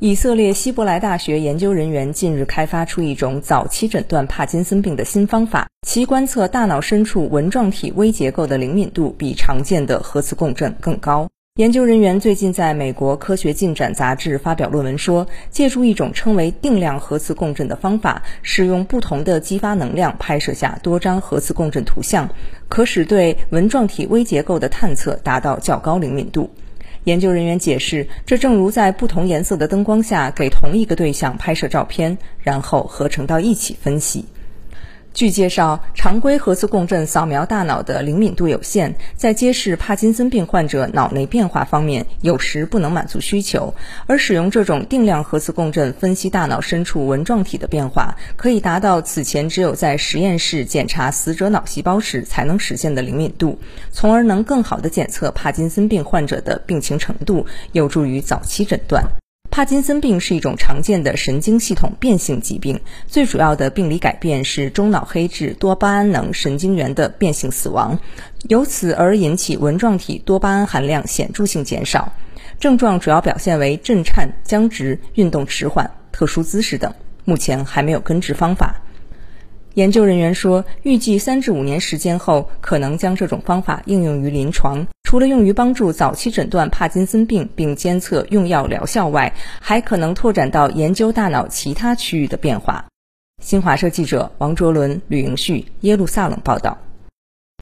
以色列希伯来大学研究人员近日开发出一种早期诊断帕金森病的新方法，其观测大脑深处纹状体微结构的灵敏度比常见的核磁共振更高。研究人员最近在美国科学进展杂志发表论文说，借助一种称为定量核磁共振的方法，使用不同的激发能量拍摄下多张核磁共振图像，可使对纹状体微结构的探测达到较高灵敏度。研究人员解释，这正如在不同颜色的灯光下给同一个对象拍摄照片，然后合成到一起分析。据介绍，常规核磁共振扫描大脑的灵敏度有限，在揭示帕金森病患者脑内变化方面，有时不能满足需求。而使用这种定量核磁共振分析大脑深处纹状体的变化，可以达到此前只有在实验室检查死者脑细胞时才能实现的灵敏度，从而能更好地检测帕金森病患者的病情程度，有助于早期诊断。帕金森病是一种常见的神经系统变性疾病，最主要的病理改变是中脑黑质多巴胺能神经元的变性死亡，由此而引起纹状体多巴胺含量显著性减少。症状主要表现为震颤、僵直、运动迟缓、特殊姿势等，目前还没有根治方法。研究人员说，预计三至五年时间后，可能将这种方法应用于临床。除了用于帮助早期诊断帕金森病并监测用药疗效外，还可能拓展到研究大脑其他区域的变化。新华社记者王卓伦、吕迎旭，耶路撒冷报道。